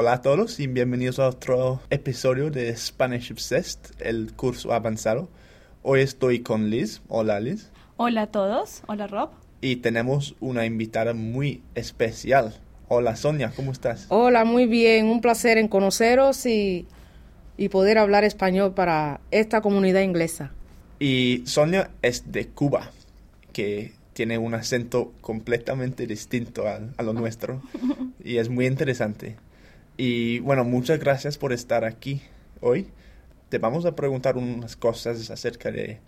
Hola a todos y bienvenidos a otro episodio de Spanish Obsessed, el curso avanzado. Hoy estoy con Liz. Hola Liz. Hola a todos. Hola Rob. Y tenemos una invitada muy especial. Hola Sonia, ¿cómo estás? Hola, muy bien. Un placer en conoceros y, y poder hablar español para esta comunidad inglesa. Y Sonia es de Cuba, que tiene un acento completamente distinto a, a lo nuestro y es muy interesante. Y bueno, muchas gracias por estar aquí hoy. Te vamos a preguntar unas cosas acerca de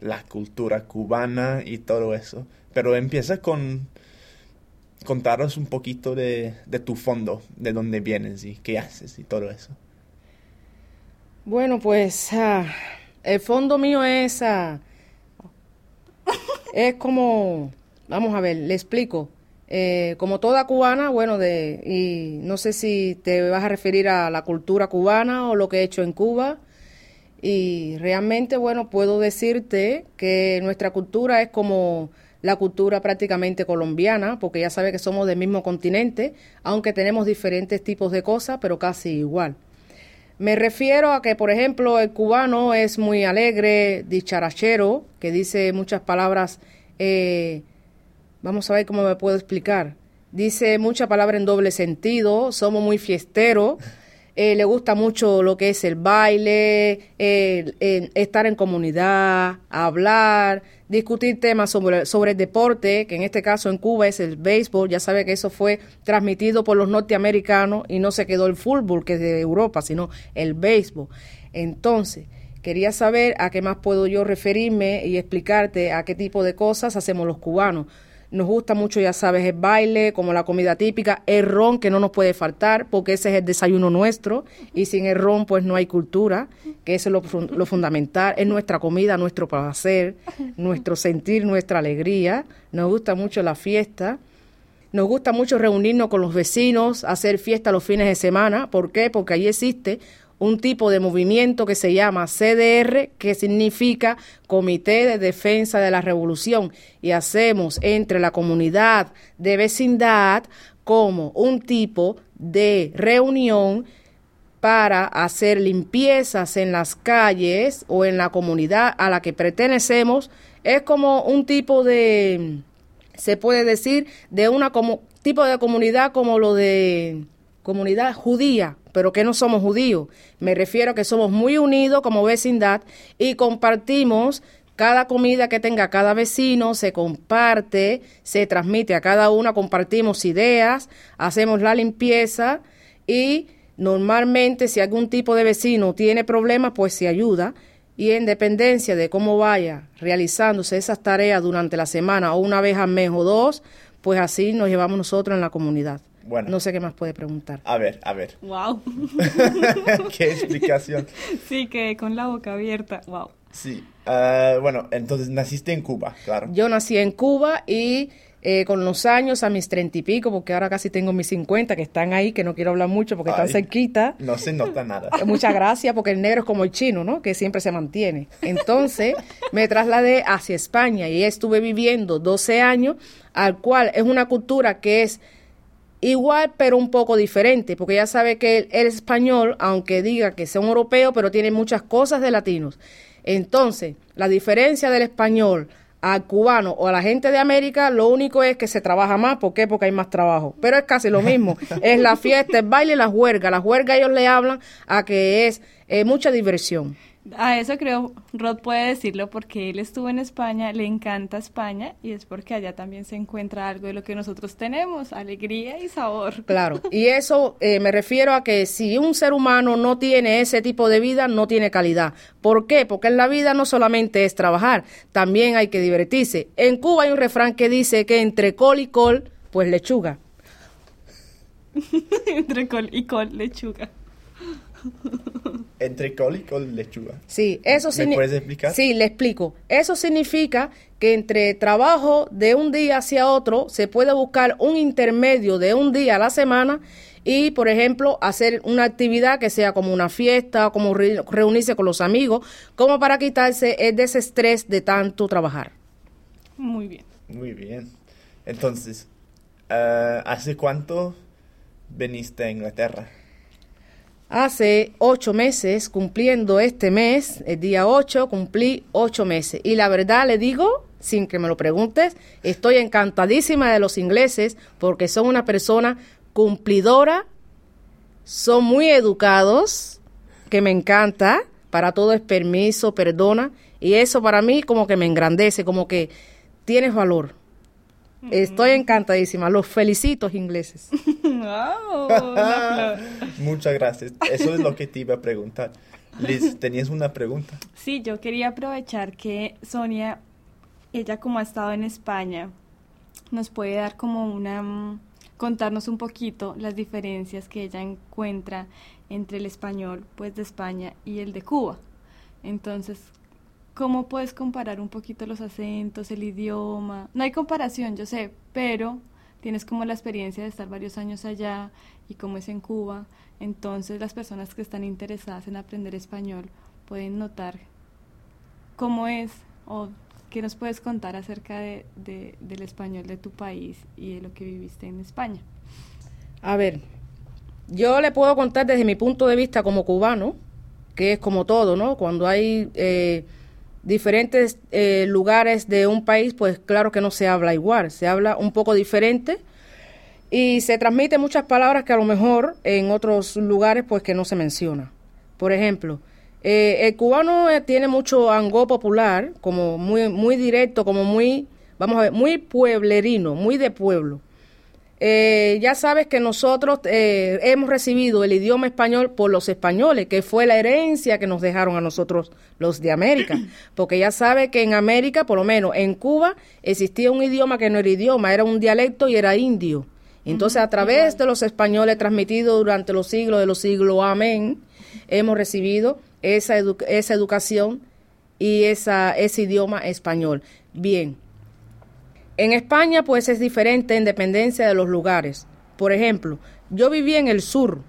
la cultura cubana y todo eso. Pero empieza con contaros un poquito de, de tu fondo, de dónde vienes y qué haces y todo eso. Bueno, pues ah, el fondo mío es, ah, es como, vamos a ver, le explico. Eh, como toda cubana, bueno, de, y no sé si te vas a referir a la cultura cubana o lo que he hecho en Cuba. Y realmente, bueno, puedo decirte que nuestra cultura es como la cultura prácticamente colombiana, porque ya sabe que somos del mismo continente, aunque tenemos diferentes tipos de cosas, pero casi igual. Me refiero a que, por ejemplo, el cubano es muy alegre, dicharachero, que dice muchas palabras eh, Vamos a ver cómo me puedo explicar. Dice mucha palabra en doble sentido, somos muy fiesteros, eh, le gusta mucho lo que es el baile, estar en comunidad, hablar, discutir temas sobre, sobre el deporte, que en este caso en Cuba es el béisbol, ya sabe que eso fue transmitido por los norteamericanos y no se quedó el fútbol, que es de Europa, sino el béisbol. Entonces, quería saber a qué más puedo yo referirme y explicarte a qué tipo de cosas hacemos los cubanos. Nos gusta mucho, ya sabes, el baile, como la comida típica, el ron que no nos puede faltar, porque ese es el desayuno nuestro, y sin el ron pues no hay cultura, que eso es lo, lo fundamental, es nuestra comida, nuestro placer, nuestro sentir, nuestra alegría. Nos gusta mucho la fiesta. Nos gusta mucho reunirnos con los vecinos, hacer fiesta los fines de semana. ¿Por qué? Porque ahí existe un tipo de movimiento que se llama CDR, que significa Comité de Defensa de la Revolución, y hacemos entre la comunidad de vecindad como un tipo de reunión para hacer limpiezas en las calles o en la comunidad a la que pertenecemos. Es como un tipo de, se puede decir, de una tipo de comunidad como lo de comunidad judía, pero que no somos judíos. Me refiero a que somos muy unidos como vecindad y compartimos cada comida que tenga cada vecino, se comparte, se transmite a cada uno, compartimos ideas, hacemos la limpieza y normalmente si algún tipo de vecino tiene problemas, pues se ayuda y en dependencia de cómo vaya realizándose esas tareas durante la semana o una vez al mes o dos, pues así nos llevamos nosotros en la comunidad. Bueno. No sé qué más puede preguntar. A ver, a ver. Wow. ¿Qué explicación? Sí, que con la boca abierta. Wow. Sí. Uh, bueno, entonces naciste en Cuba, claro. Yo nací en Cuba y eh, con los años, a mis treinta y pico, porque ahora casi tengo mis cincuenta, que están ahí, que no quiero hablar mucho porque están cerquita. No se nota nada. Muchas gracias, porque el negro es como el chino, ¿no? Que siempre se mantiene. Entonces, me trasladé hacia España y estuve viviendo 12 años, al cual es una cultura que es igual pero un poco diferente, porque ya sabe que el, español, aunque diga que sea un europeo, pero tiene muchas cosas de latinos. Entonces, la diferencia del español al cubano o a la gente de América, lo único es que se trabaja más. ¿Por qué? Porque hay más trabajo. Pero es casi lo mismo. es la fiesta, el baile y la juerga. La juerga ellos le hablan a que es eh, mucha diversión. A eso creo Rod puede decirlo porque él estuvo en España, le encanta España y es porque allá también se encuentra algo de lo que nosotros tenemos, alegría y sabor. Claro, y eso eh, me refiero a que si un ser humano no tiene ese tipo de vida, no tiene calidad. ¿Por qué? Porque en la vida no solamente es trabajar, también hay que divertirse. En Cuba hay un refrán que dice que entre col y col, pues lechuga. entre col y col, lechuga. Entre col y col lechuga. Sí, eso ¿Me puedes explicar? Sí, le explico. Eso significa que entre trabajo de un día hacia otro se puede buscar un intermedio de un día a la semana y, por ejemplo, hacer una actividad que sea como una fiesta, como reunirse con los amigos, como para quitarse ese estrés de tanto trabajar. Muy bien. Muy bien. Entonces, eh, ¿hace cuánto veniste a Inglaterra? Hace ocho meses, cumpliendo este mes, el día 8, cumplí ocho meses. Y la verdad le digo, sin que me lo preguntes, estoy encantadísima de los ingleses porque son una persona cumplidora, son muy educados, que me encanta, para todo es permiso, perdona, y eso para mí como que me engrandece, como que tienes valor. Estoy encantadísima. Los felicito, ingleses. Wow. Muchas gracias. Eso es lo que te iba a preguntar. Liz, ¿tenías una pregunta? Sí, yo quería aprovechar que Sonia, ella como ha estado en España, nos puede dar como una, mm, contarnos un poquito las diferencias que ella encuentra entre el español pues de España y el de Cuba. Entonces, ¿cómo puedes comparar un poquito los acentos, el idioma? No hay comparación, yo sé, pero tienes como la experiencia de estar varios años allá y cómo es en Cuba. Entonces, las personas que están interesadas en aprender español pueden notar cómo es o qué nos puedes contar acerca de, de- del español de tu país y de lo que viviste en España. A ver, yo le puedo contar desde mi punto de vista como cubano, que es como todo, ¿no? Cuando hay eh, diferentes eh, lugares de un país, pues claro que no se habla igual, se habla un poco diferente y se transmiten muchas palabras que a lo mejor en otros lugares pues que no se menciona. Por ejemplo, eh, el cubano eh, tiene mucho angó popular, como muy, muy directo, como muy, vamos a ver, muy pueblerino, muy de pueblo. Eh, ya sabes que nosotros eh, hemos recibido el idioma español por los españoles, que fue la herencia que nos dejaron a nosotros los de América. Porque ya sabes que en América, por lo menos en Cuba, existía un idioma que no era idioma, era un dialecto y era indio. Entonces, a través de los españoles transmitidos durante los siglos de los siglos, amén, hemos recibido esa, edu- esa educación y esa, ese idioma español. Bien, en España, pues es diferente en dependencia de los lugares. Por ejemplo, yo viví en el sur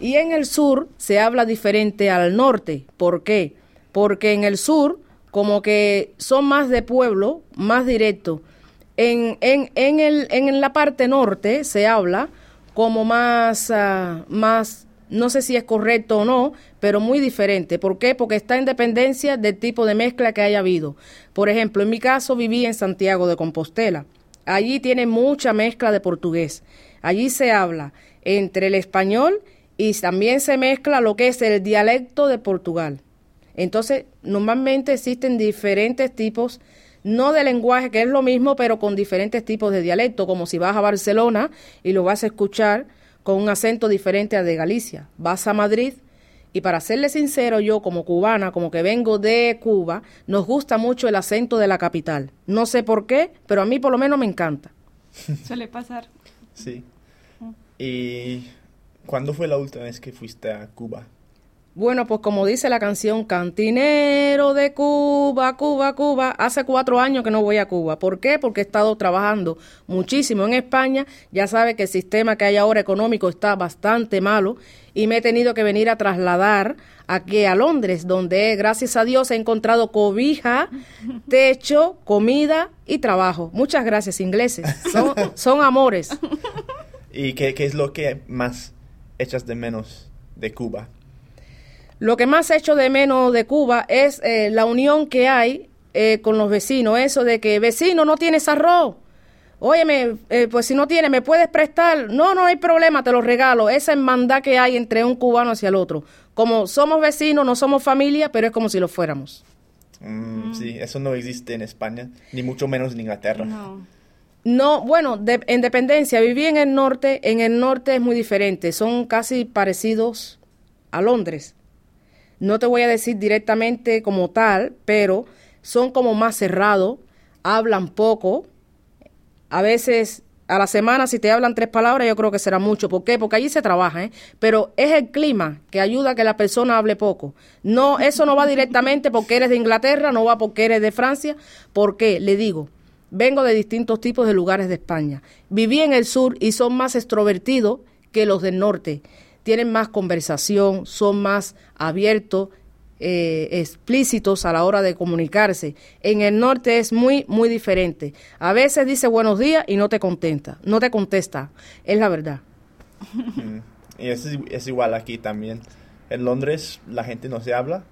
y en el sur se habla diferente al norte. ¿Por qué? Porque en el sur, como que son más de pueblo, más directo. En, en, en, el, en la parte norte se habla como más, ah, más, no sé si es correcto o no, pero muy diferente. ¿Por qué? Porque está en dependencia del tipo de mezcla que haya habido. Por ejemplo, en mi caso viví en Santiago de Compostela. Allí tiene mucha mezcla de portugués. Allí se habla entre el español y también se mezcla lo que es el dialecto de Portugal. Entonces, normalmente existen diferentes tipos, no de lenguaje, que es lo mismo, pero con diferentes tipos de dialecto, como si vas a Barcelona y lo vas a escuchar con un acento diferente al de Galicia. Vas a Madrid y para serle sincero, yo como cubana, como que vengo de Cuba, nos gusta mucho el acento de la capital. No sé por qué, pero a mí por lo menos me encanta. Suele pasar. Sí. ¿Y cuándo fue la última vez que fuiste a Cuba? Bueno, pues como dice la canción, cantinero de Cuba, Cuba, Cuba, hace cuatro años que no voy a Cuba. ¿Por qué? Porque he estado trabajando muchísimo en España. Ya sabe que el sistema que hay ahora económico está bastante malo y me he tenido que venir a trasladar aquí a Londres, donde gracias a Dios he encontrado cobija, techo, comida y trabajo. Muchas gracias, ingleses. Son, son amores. ¿Y qué, qué es lo que más echas de menos de Cuba? Lo que más echo de menos de Cuba es eh, la unión que hay eh, con los vecinos. Eso de que, vecino, no tienes arroz. Óyeme, eh, pues si no tienes, ¿me puedes prestar? No, no hay problema, te lo regalo. Esa hermandad que hay entre un cubano hacia el otro. Como somos vecinos, no somos familia, pero es como si lo fuéramos. Mm, Sí, eso no existe en España, ni mucho menos en Inglaterra. No. No, bueno, de- en dependencia, viví en el norte, en el norte es muy diferente, son casi parecidos a Londres. No te voy a decir directamente como tal, pero son como más cerrados, hablan poco. A veces a la semana si te hablan tres palabras yo creo que será mucho. ¿Por qué? Porque allí se trabaja, ¿eh? Pero es el clima que ayuda a que la persona hable poco. No, eso no va directamente porque eres de Inglaterra, no va porque eres de Francia. ¿Por qué? Le digo, vengo de distintos tipos de lugares de España. Viví en el sur y son más extrovertidos que los del norte. Tienen más conversación, son más abiertos, eh, explícitos a la hora de comunicarse. En el norte es muy, muy diferente. A veces dice buenos días y no te contenta, no te contesta. Es la verdad. Mm, Y es, es igual aquí también. En Londres la gente no se habla,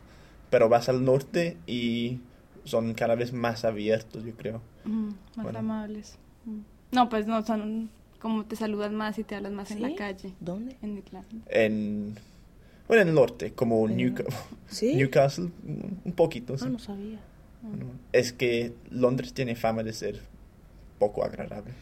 pero vas al norte y son cada vez más abiertos, yo creo. Mm, más Bueno. amables. Mm. No, pues no, son como te saludan más y te hablas más en la calle. ¿Dónde? En Irlanda. En, bueno, en el norte, como Newca- ¿Sí? Newcastle, un poquito. sí. Ah, no sabía. Bueno, Es que Londres tiene fama de ser poco agradable.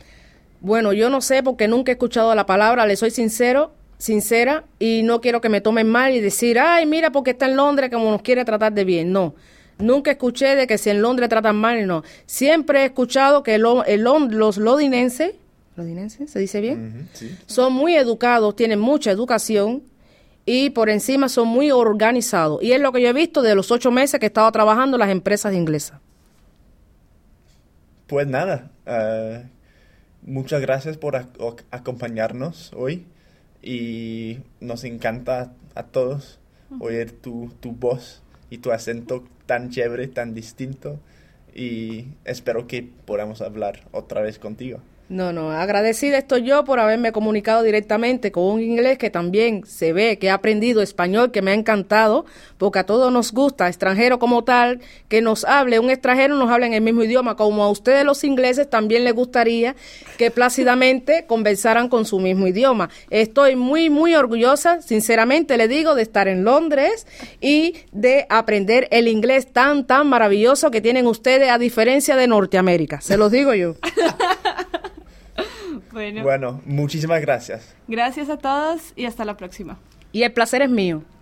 Bueno, yo no sé porque nunca he escuchado la palabra, le soy sincero, sincera, y no quiero que me tomen mal y decir, ay, mira, porque está en Londres como nos quiere tratar de bien. No, nunca escuché de que si en Londres tratan mal, no. Siempre he escuchado que lo- el los londinenses, ¿londinenses? ¿Se dice bien? Sí. Son muy educados, tienen mucha educación y por encima son muy organizados. Y es lo que yo he visto de los ocho meses que he estado trabajando en las empresas inglesas. Pues nada, eh, muchas gracias por ac- acompañarnos hoy y nos encanta a todos oír tu, tu voz y tu acento tan chévere, tan distinto y espero que podamos hablar otra vez contigo. No, no, agradecida estoy yo por haberme comunicado directamente con un inglés que también se ve que he aprendido español, que me ha encantado, porque a todos nos gusta, extranjero como tal, que nos hable, un extranjero nos hable en el mismo idioma, como a ustedes los ingleses también les gustaría que plácidamente conversaran con su mismo idioma. Estoy muy, muy orgullosa, sinceramente le digo, de estar en Londres y de aprender el inglés tan, tan maravilloso que tienen ustedes a diferencia de Norteamérica, se los digo yo. Bueno, Bueno, muchísimas gracias. gracias a todos y hasta la próxima. Y el placer es mío.